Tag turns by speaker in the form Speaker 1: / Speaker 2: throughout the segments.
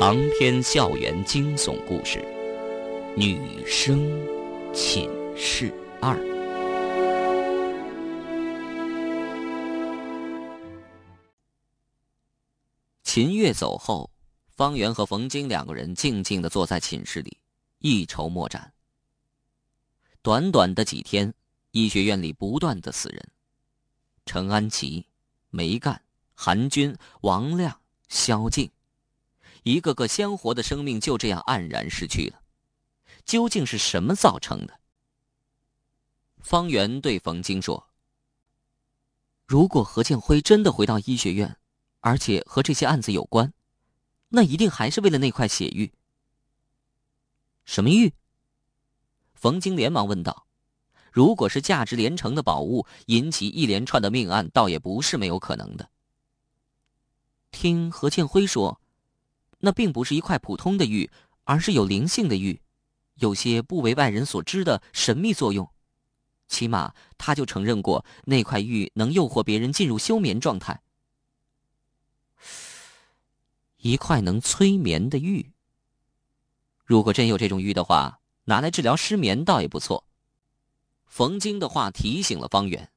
Speaker 1: 长篇校园惊悚故事，《女生寝室二》。秦月走后，方圆和冯晶两个人静静的坐在寝室里，一筹莫展。短短的几天，医学院里不断的死人：陈安琪、梅干、韩军、王亮、萧静。一个个鲜活的生命就这样黯然失去了，究竟是什么造成的？方圆对冯京说：“如果何建辉真的回到医学院，而且和这些案子有关，那一定还是为了那块血玉。”什么玉？冯京连忙问道：“如果是价值连城的宝物，引起一连串的命案，倒也不是没有可能的。”听何建辉说。那并不是一块普通的玉，而是有灵性的玉，有些不为外人所知的神秘作用。起码他就承认过，那块玉能诱惑别人进入休眠状态。一块能催眠的玉。如果真有这种玉的话，拿来治疗失眠倒也不错。冯京的话提醒了方圆。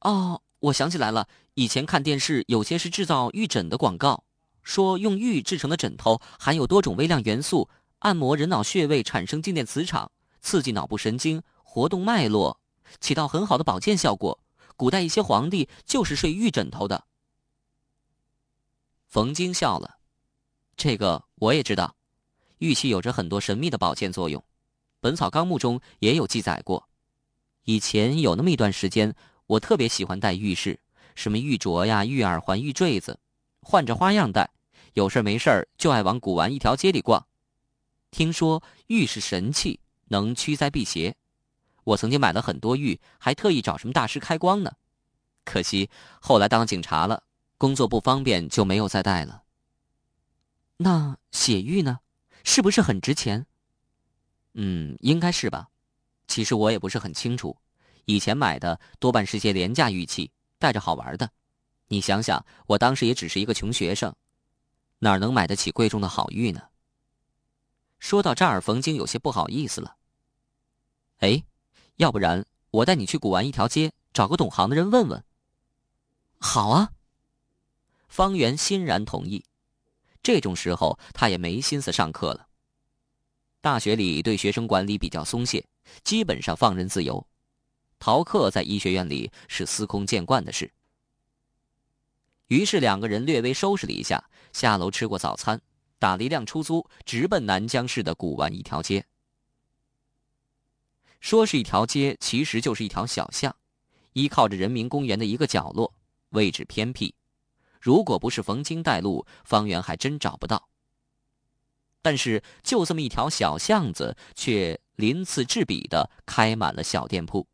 Speaker 1: 哦，我想起来了，以前看电视有些是制造玉枕的广告。说用玉制成的枕头含有多种微量元素，按摩人脑穴位产生静电磁场，刺激脑部神经，活动脉络，起到很好的保健效果。古代一些皇帝就是睡玉枕头的。冯京笑了，这个我也知道，玉器有着很多神秘的保健作用，《本草纲目》中也有记载过。以前有那么一段时间，我特别喜欢戴玉饰，什么玉镯呀、玉耳环、玉坠子。换着花样戴，有事没事就爱往古玩一条街里逛。听说玉是神器，能驱灾辟邪。我曾经买了很多玉，还特意找什么大师开光呢。可惜后来当警察了，工作不方便，就没有再戴了。那血玉呢？是不是很值钱？嗯，应该是吧。其实我也不是很清楚，以前买的多半是些廉价玉器，带着好玩的。你想想，我当时也只是一个穷学生，哪能买得起贵重的好玉呢？说到这儿，冯京有些不好意思了。哎，要不然我带你去古玩一条街，找个懂行的人问问。好啊，方圆欣然同意。这种时候，他也没心思上课了。大学里对学生管理比较松懈，基本上放任自由，逃课在医学院里是司空见惯的事。于是两个人略微收拾了一下，下楼吃过早餐，打了一辆出租，直奔南江市的古玩一条街。说是一条街，其实就是一条小巷，依靠着人民公园的一个角落，位置偏僻。如果不是冯京带路，方圆还真找不到。但是就这么一条小巷子，却鳞次栉比的开满了小店铺，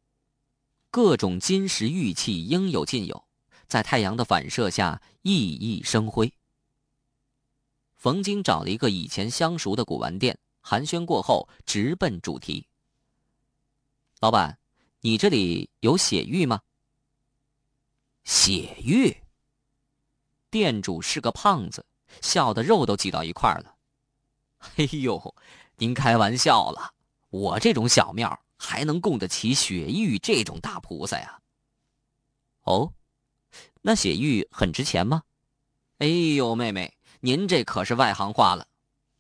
Speaker 1: 各种金石玉器应有尽有。在太阳的反射下熠熠生辉。冯京找了一个以前相熟的古玩店，寒暄过后，直奔主题。老板，你这里有血玉吗？血玉。店主是个胖子，笑得肉都挤到一块儿了。哎呦，您开玩笑了，我这种小庙还能供得起血玉这种大菩萨呀？哦。那血玉很值钱吗？哎呦，妹妹，您这可是外行话了。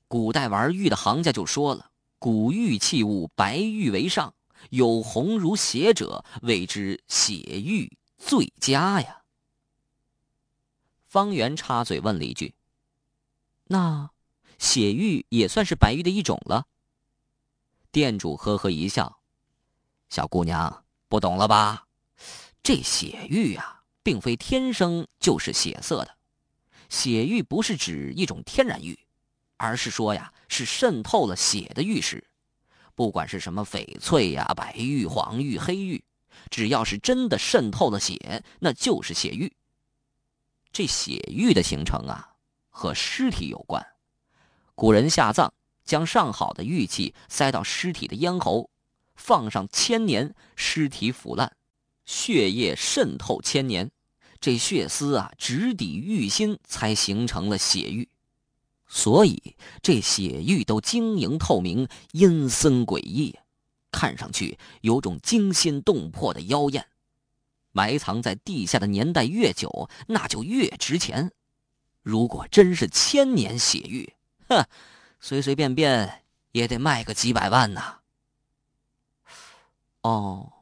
Speaker 1: 古代玩玉的行家就说了：“古玉器物，白玉为上，有红如血者，谓之血玉最佳呀。”方圆插嘴问了一句：“那血玉也算是白玉的一种了？”店主呵呵一笑：“小姑娘不懂了吧？这血玉呀。”并非天生就是血色的，血玉不是指一种天然玉，而是说呀，是渗透了血的玉石。不管是什么翡翠呀、白玉、黄玉、黑玉，只要是真的渗透了血，那就是血玉。这血玉的形成啊，和尸体有关。古人下葬，将上好的玉器塞到尸体的咽喉，放上千年，尸体腐烂，血液渗透千年。这血丝啊，直抵玉心，才形成了血玉。所以这血玉都晶莹透明、阴森诡异，看上去有种惊心动魄的妖艳。埋藏在地下的年代越久，那就越值钱。如果真是千年血玉，哼，随随便便也得卖个几百万呢。哦，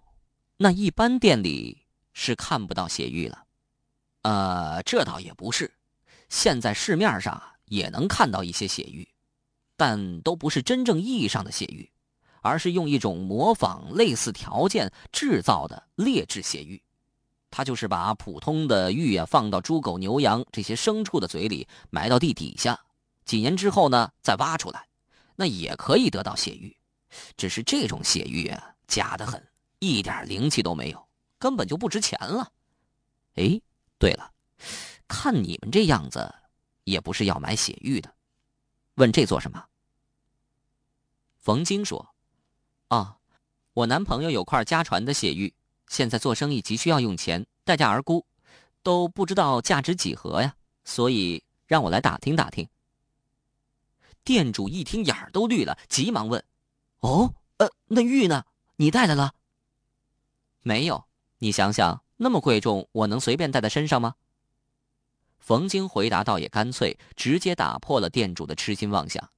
Speaker 1: 那一般店里是看不到血玉了。呃，这倒也不是，现在市面上也能看到一些血玉，但都不是真正意义上的血玉，而是用一种模仿类似条件制造的劣质血玉。他就是把普通的玉啊放到猪狗牛羊这些牲畜的嘴里，埋到地底下，几年之后呢再挖出来，那也可以得到血玉。只是这种血玉啊假的很，一点灵气都没有，根本就不值钱了。哎，对了，看你们这样子，也不是要买血玉的，问这做什么？冯晶说：“啊，我男朋友有块家传的血玉。”现在做生意急需要用钱，待价而沽，都不知道价值几何呀，所以让我来打听打听。店主一听眼儿都绿了，急忙问：“哦，呃，那玉呢？你带来了？”“没有，你想想，那么贵重，我能随便带在身上吗？”冯京回答倒也干脆，直接打破了店主的痴心妄想。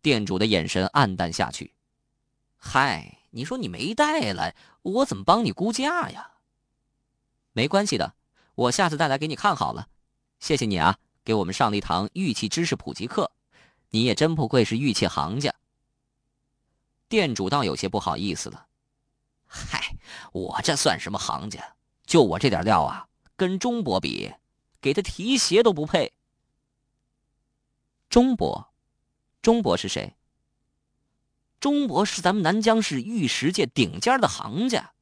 Speaker 1: 店主的眼神黯淡下去，嗨。你说你没带来，我怎么帮你估价呀？没关系的，我下次带来给你看好了。谢谢你啊，给我们上了一堂玉器知识普及课。你也真不愧是玉器行家。店主倒有些不好意思了。嗨，我这算什么行家？就我这点料啊，跟钟伯比，给他提鞋都不配。钟伯，钟伯是谁？钟伯是咱们南疆市玉石界顶尖的行家，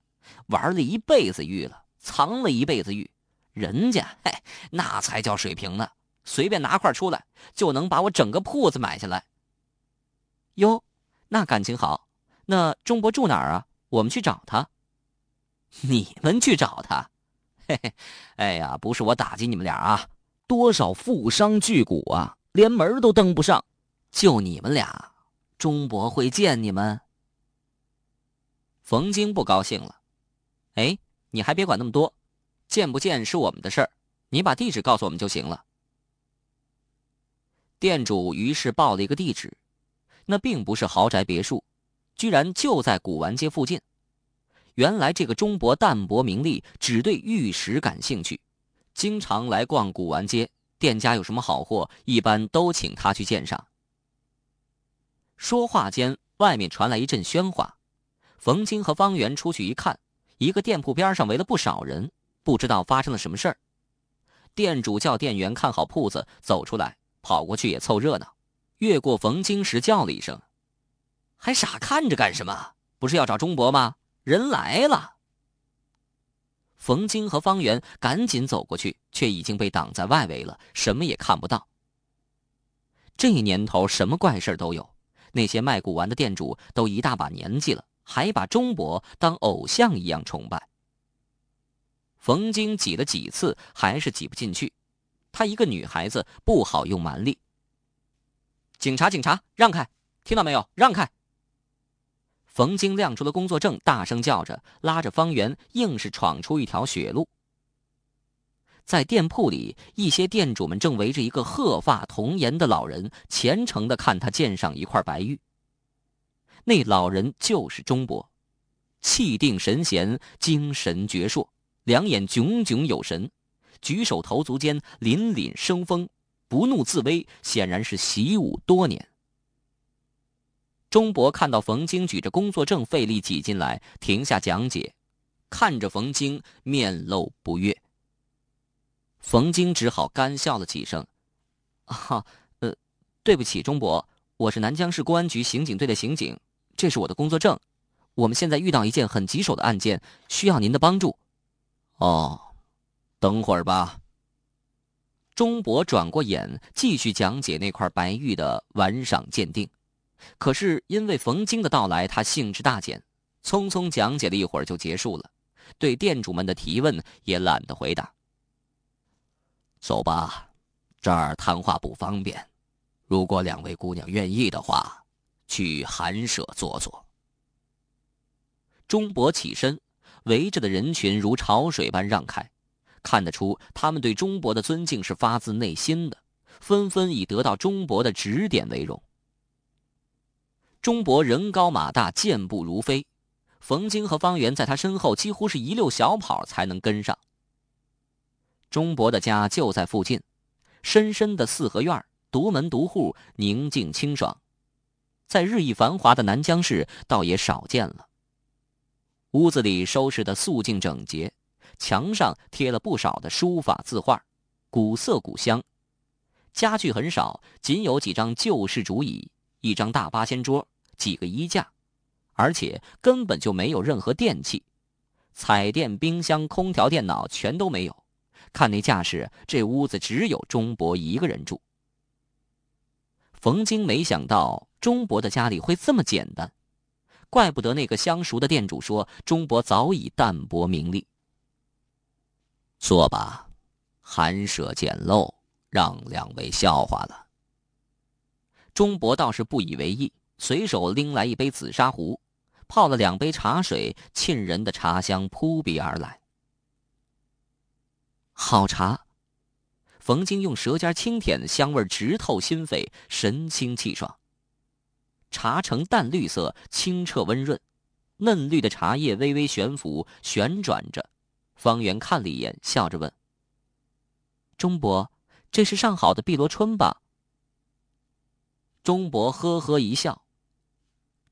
Speaker 1: 玩了一辈子玉了，藏了一辈子玉，人家嘿，那才叫水平呢！随便拿块出来，就能把我整个铺子买下来。哟，那感情好。那钟伯住哪儿啊？我们去找他。你们去找他？嘿嘿，哎呀，不是我打击你们俩啊，多少富商巨贾啊，连门都登不上，就你们俩。钟伯会见你们。冯京不高兴了，哎，你还别管那么多，见不见是我们的事儿，你把地址告诉我们就行了。店主于是报了一个地址，那并不是豪宅别墅，居然就在古玩街附近。原来这个钟伯淡泊名利，只对玉石感兴趣，经常来逛古玩街，店家有什么好货，一般都请他去鉴赏。说话间，外面传来一阵喧哗。冯晶和方圆出去一看，一个店铺边上围了不少人，不知道发生了什么事儿。店主叫店员看好铺子，走出来，跑过去也凑热闹。越过冯京时，叫了一声：“还傻看着干什么？不是要找钟伯吗？人来了！”冯京和方圆赶紧走过去，却已经被挡在外围了，什么也看不到。这年头，什么怪事都有。那些卖古玩的店主都一大把年纪了，还把钟伯当偶像一样崇拜。冯京挤了几次，还是挤不进去。她一个女孩子，不好用蛮力。警察，警察，让开！听到没有？让开！冯京亮出了工作证，大声叫着，拉着方圆，硬是闯出一条血路。在店铺里，一些店主们正围着一个鹤发童颜的老人，虔诚的看他鉴赏一块白玉。那老人就是钟伯，气定神闲，精神矍铄，两眼炯炯有神，举手投足间凛凛生风，不怒自威，显然是习武多年。钟伯看到冯京举着工作证费力挤进来，停下讲解，看着冯京，面露不悦。冯京只好干笑了几声，“啊，呃，对不起，钟伯，我是南江市公安局刑警队的刑警，这是我的工作证。我们现在遇到一件很棘手的案件，需要您的帮助。”“哦，等会儿吧。”钟伯转过眼，继续讲解那块白玉的玩赏鉴定。可是因为冯京的到来，他兴致大减，匆匆讲解了一会儿就结束了，对店主们的提问也懒得回答。走吧，这儿谈话不方便。
Speaker 2: 如果两位姑娘愿意的话，去寒舍坐坐。
Speaker 1: 钟伯起身，围着的人群如潮水般让开，看得出他们对钟伯的尊敬是发自内心的，纷纷以得到钟伯的指点为荣。钟伯人高马大，健步如飞，冯京和方圆在他身后几乎是一溜小跑才能跟上。钟伯的家就在附近，深深的四合院，独门独户，宁静清爽，在日益繁华的南江市倒也少见了。屋子里收拾的素净整洁，墙上贴了不少的书法字画，古色古香。家具很少，仅有几张旧式竹椅，一张大八仙桌，几个衣架，而且根本就没有任何电器，彩电、冰箱、空调、电脑全都没有。看那架势，这屋子只有钟伯一个人住。冯京没想到钟伯的家里会这么简单。怪不得那个相熟的店主说，钟伯早已淡泊名利。
Speaker 2: 坐吧，寒舍简陋，让两位笑话了。
Speaker 1: 钟伯倒是不以为意，随手拎来一杯紫砂壶，泡了两杯茶水，沁人的茶香扑鼻而来。好茶，冯京用舌尖轻舔，香味直透心扉，神清气爽。茶呈淡绿色，清澈温润，嫩绿的茶叶微微悬浮旋转着。方圆看了一眼，笑着问：“钟伯，这是上好的碧螺春吧？”
Speaker 2: 钟伯呵呵一笑：“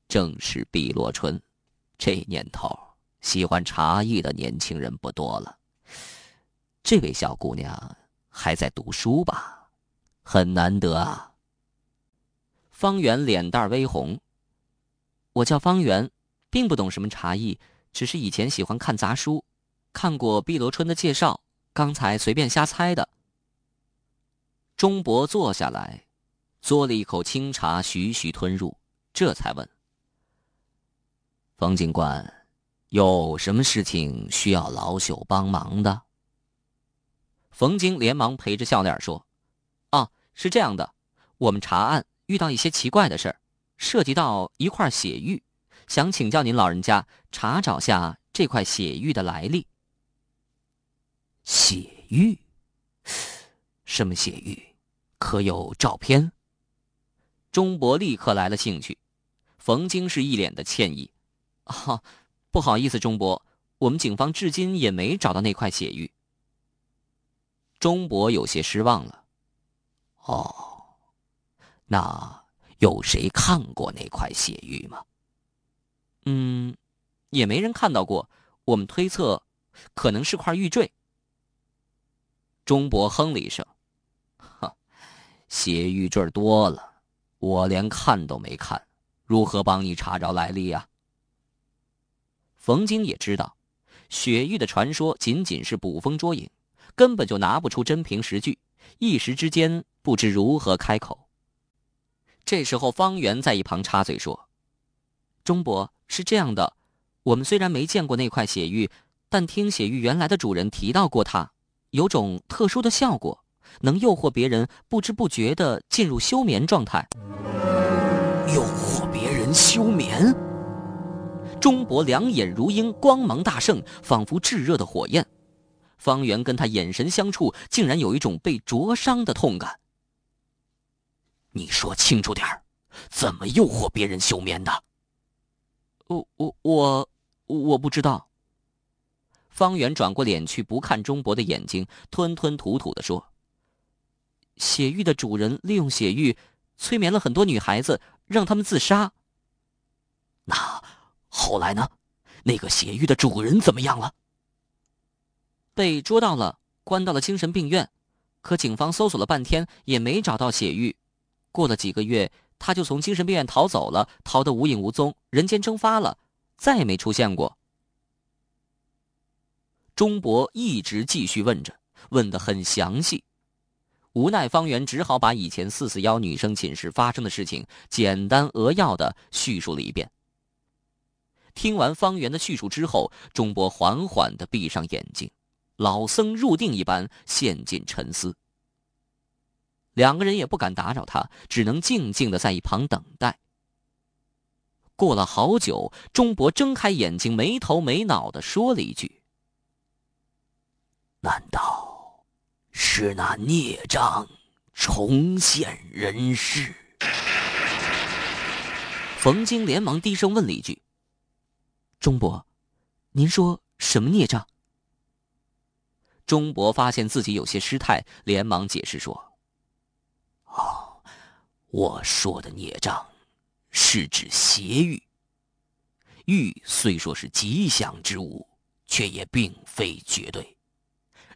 Speaker 2: 正是碧螺春，这年头喜欢茶艺的年轻人不多了。这位小姑娘还在读书吧？很难得啊。”
Speaker 1: 方圆脸蛋微红。我叫方圆，并不懂什么茶艺，只是以前喜欢看杂书，看过碧螺春的介绍，刚才随便瞎猜的。钟伯坐下来，嘬了一口清茶，徐徐吞入，这才问：“
Speaker 2: 冯警官，有什么事情需要老朽帮忙的？”
Speaker 1: 冯京连忙陪着笑脸说：“啊，是这样的，我们查案。”遇到一些奇怪的事儿，涉及到一块血玉，想请教您老人家查找下这块血玉的来历。
Speaker 2: 血玉？什么血玉？可有照片？
Speaker 1: 钟伯立刻来了兴趣。冯京是一脸的歉意：“啊，不好意思，钟伯，我们警方至今也没找到那块血玉。”
Speaker 2: 钟伯有些失望了。哦。那有谁看过那块血玉吗？
Speaker 1: 嗯，也没人看到过。我们推测，可能是块玉坠。
Speaker 2: 钟伯哼了一声：“哈，血玉坠多了，我连看都没看，如何帮你查找来历呀？”
Speaker 1: 冯京也知道，血玉的传说仅仅是捕风捉影，根本就拿不出真凭实据，一时之间不知如何开口。这时候，方圆在一旁插嘴说：“钟伯是这样的，我们虽然没见过那块血玉，但听血玉原来的主人提到过，它有种特殊的效果，能诱惑别人不知不觉的进入休眠状态。
Speaker 2: 诱惑别人休眠？”
Speaker 1: 钟伯两眼如鹰，光芒大盛，仿佛炙热的火焰。方圆跟他眼神相触，竟然有一种被灼伤的痛感。
Speaker 2: 你说清楚点，怎么诱惑别人休眠的？
Speaker 1: 我我我我不知道。方圆转过脸去，不看钟伯的眼睛，吞吞吐吐的说：“血玉的主人利用血玉，催眠了很多女孩子，让他们自杀。
Speaker 2: 那后来呢？那个血玉的主人怎么样了？
Speaker 1: 被捉到了，关到了精神病院。可警方搜索了半天，也没找到血玉。”过了几个月，他就从精神病院逃走了，逃得无影无踪，人间蒸发了，再也没出现过。钟伯一直继续问着，问得很详细，无奈方圆只好把以前四四幺女生寝室发生的事情简单扼要的叙述了一遍。听完方圆的叙述之后，钟伯缓缓的闭上眼睛，老僧入定一般陷进沉思。两个人也不敢打扰他，只能静静的在一旁等待。过了好久，钟伯睁开眼睛，没头没脑的说了一句：“
Speaker 2: 难道是那孽障重现人世？”
Speaker 1: 冯京连忙低声问了一句：“钟伯，您说什么孽障？”钟伯发现自己有些失态，连忙解释说：“
Speaker 2: 哦，我说的孽障，是指邪欲。欲虽说是吉祥之物，却也并非绝对。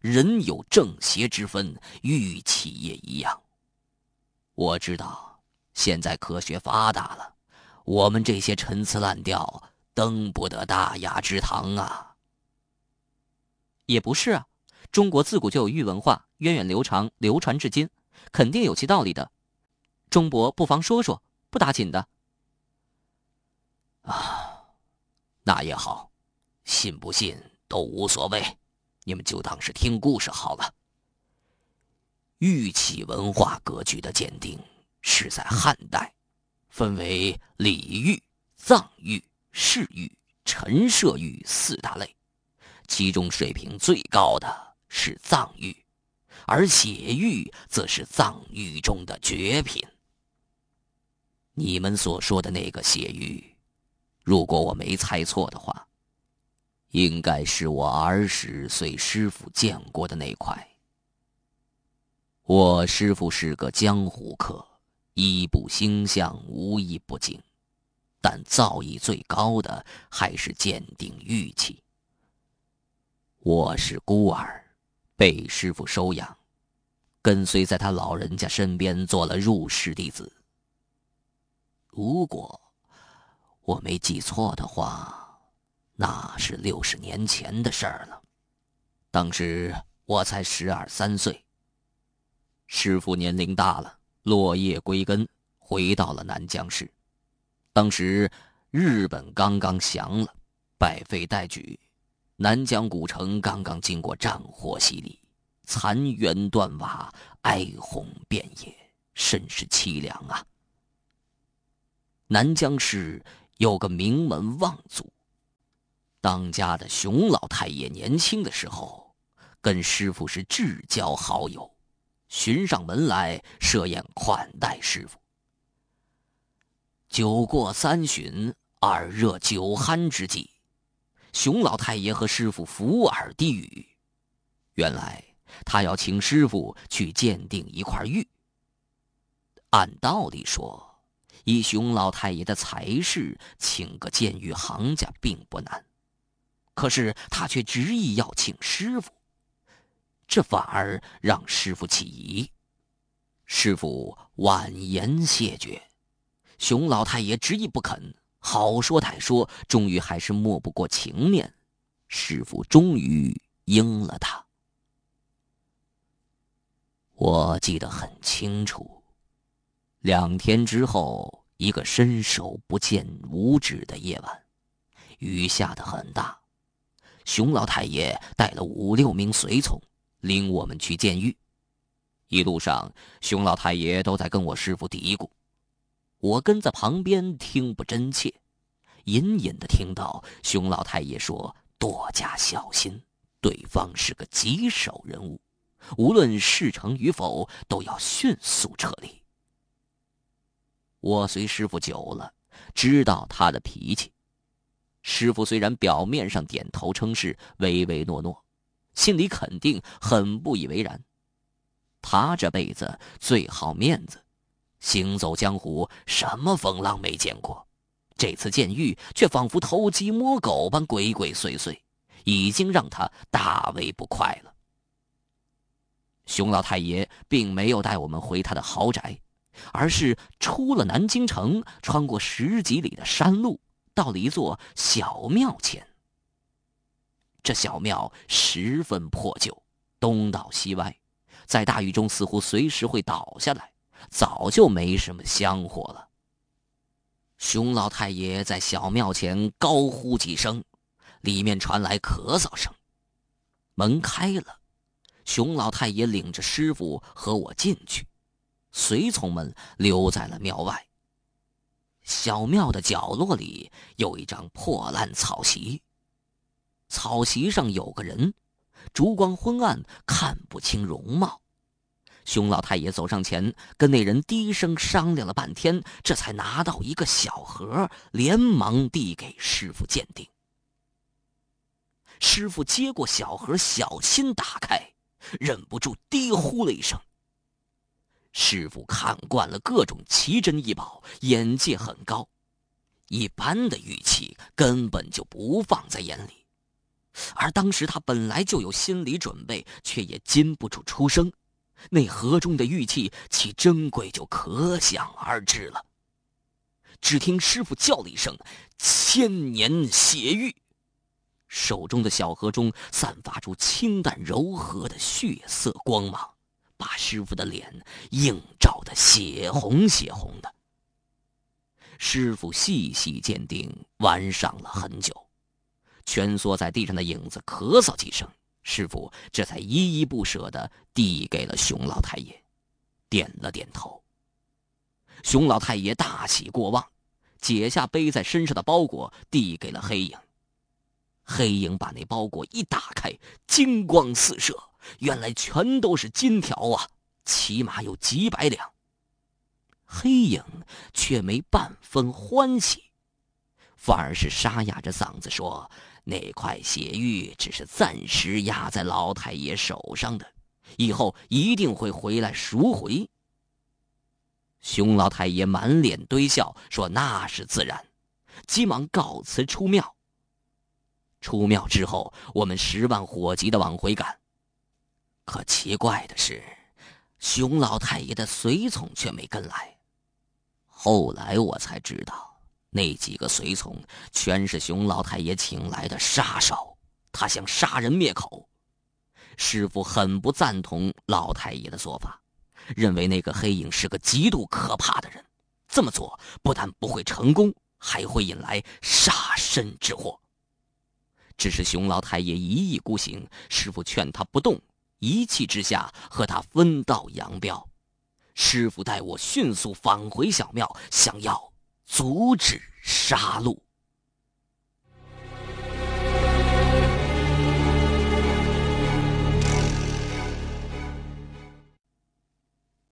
Speaker 2: 人有正邪之分，玉器也一样。我知道，现在科学发达了。”我们这些陈词滥调登不得大雅之堂啊！
Speaker 1: 也不是啊，中国自古就有玉文化，源远流长，流传至今，肯定有其道理的。钟伯不妨说说，不打紧的。
Speaker 2: 啊，那也好，信不信都无所谓，你们就当是听故事好了。玉器文化格局的鉴定是在汉代。分为礼玉、藏玉、饰玉、陈设玉四大类，其中水平最高的是藏玉，而血玉则是藏玉中的绝品。你们所说的那个血玉，如果我没猜错的话，应该是我儿时随师傅见过的那块。我师傅是个江湖客。一部星象无一不精，但造诣最高的还是鉴定玉器。我是孤儿，被师傅收养，跟随在他老人家身边做了入室弟子。如果我没记错的话，那是六十年前的事儿了。当时我才十二三岁，师傅年龄大了。落叶归根，回到了南疆市。当时日本刚刚降了，百废待举，南疆古城刚刚经过战火洗礼，残垣断瓦，哀鸿遍野，甚是凄凉啊。南疆市有个名门望族，当家的熊老太爷年轻的时候，跟师傅是至交好友。寻上门来设宴款待师傅。酒过三巡，耳热酒酣之际，熊老太爷和师傅伏耳低语。原来他要请师傅去鉴定一块玉。按道理说，以熊老太爷的才识，请个鉴玉行家并不难。可是他却执意要请师傅。这反而让师傅起疑，师傅婉言谢绝，熊老太爷执意不肯，好说歹说，终于还是没不过情面，师傅终于应了他。我记得很清楚，两天之后，一个伸手不见五指的夜晚，雨下得很大，熊老太爷带了五六名随从。领我们去监狱，一路上熊老太爷都在跟我师傅嘀咕，我跟在旁边听不真切，隐隐的听到熊老太爷说：“多加小心，对方是个棘手人物，无论事成与否，都要迅速撤离。”我随师傅久了，知道他的脾气。师傅虽然表面上点头称是，唯唯诺诺。心里肯定很不以为然。他这辈子最好面子，行走江湖什么风浪没见过，这次见玉却仿佛偷鸡摸狗般鬼鬼祟祟，已经让他大为不快了。熊老太爷并没有带我们回他的豪宅，而是出了南京城，穿过十几里的山路，到了一座小庙前。这小庙十分破旧，东倒西歪，在大雨中似乎随时会倒下来，早就没什么香火了。熊老太爷在小庙前高呼几声，里面传来咳嗽声。门开了，熊老太爷领着师傅和我进去。随从们留在了庙外。小庙的角落里有一张破烂草席，草席上有个人，烛光昏暗，看不清容貌。熊老太爷走上前，跟那人低声商量了半天，这才拿到一个小盒，连忙递给师傅鉴定。师傅接过小盒，小心打开，忍不住低呼了一声。师傅看惯了各种奇珍异宝，眼界很高，一般的玉器根本就不放在眼里。而当时他本来就有心理准备，却也禁不住出声。那盒中的玉器其珍贵就可想而知了。只听师傅叫了一声：“千年血玉！”手中的小盒中散发出清淡柔和的血色光芒。把师傅的脸映照的血红血红的。师傅细细鉴定，玩上了很久，蜷缩在地上的影子咳嗽几声，师傅这才依依不舍的递给了熊老太爷，点了点头。熊老太爷大喜过望，解下背在身上的包裹，递给了黑影。黑影把那包裹一打开，金光四射。原来全都是金条啊，起码有几百两。黑影却没半分欢喜，反而是沙哑着嗓子说：“那块血玉只是暂时压在老太爷手上的，以后一定会回来赎回。”熊老太爷满脸堆笑说：“那是自然。”急忙告辞出庙。出庙之后，我们十万火急的往回赶。可奇怪的是，熊老太爷的随从却没跟来。后来我才知道，那几个随从全是熊老太爷请来的杀手，他想杀人灭口。师傅很不赞同老太爷的做法，认为那个黑影是个极度可怕的人，这么做不但不会成功，还会引来杀身之祸。只是熊老太爷一意孤行，师傅劝他不动。一气之下，和他分道扬镳。师傅带我迅速返回小庙，想要阻止杀戮。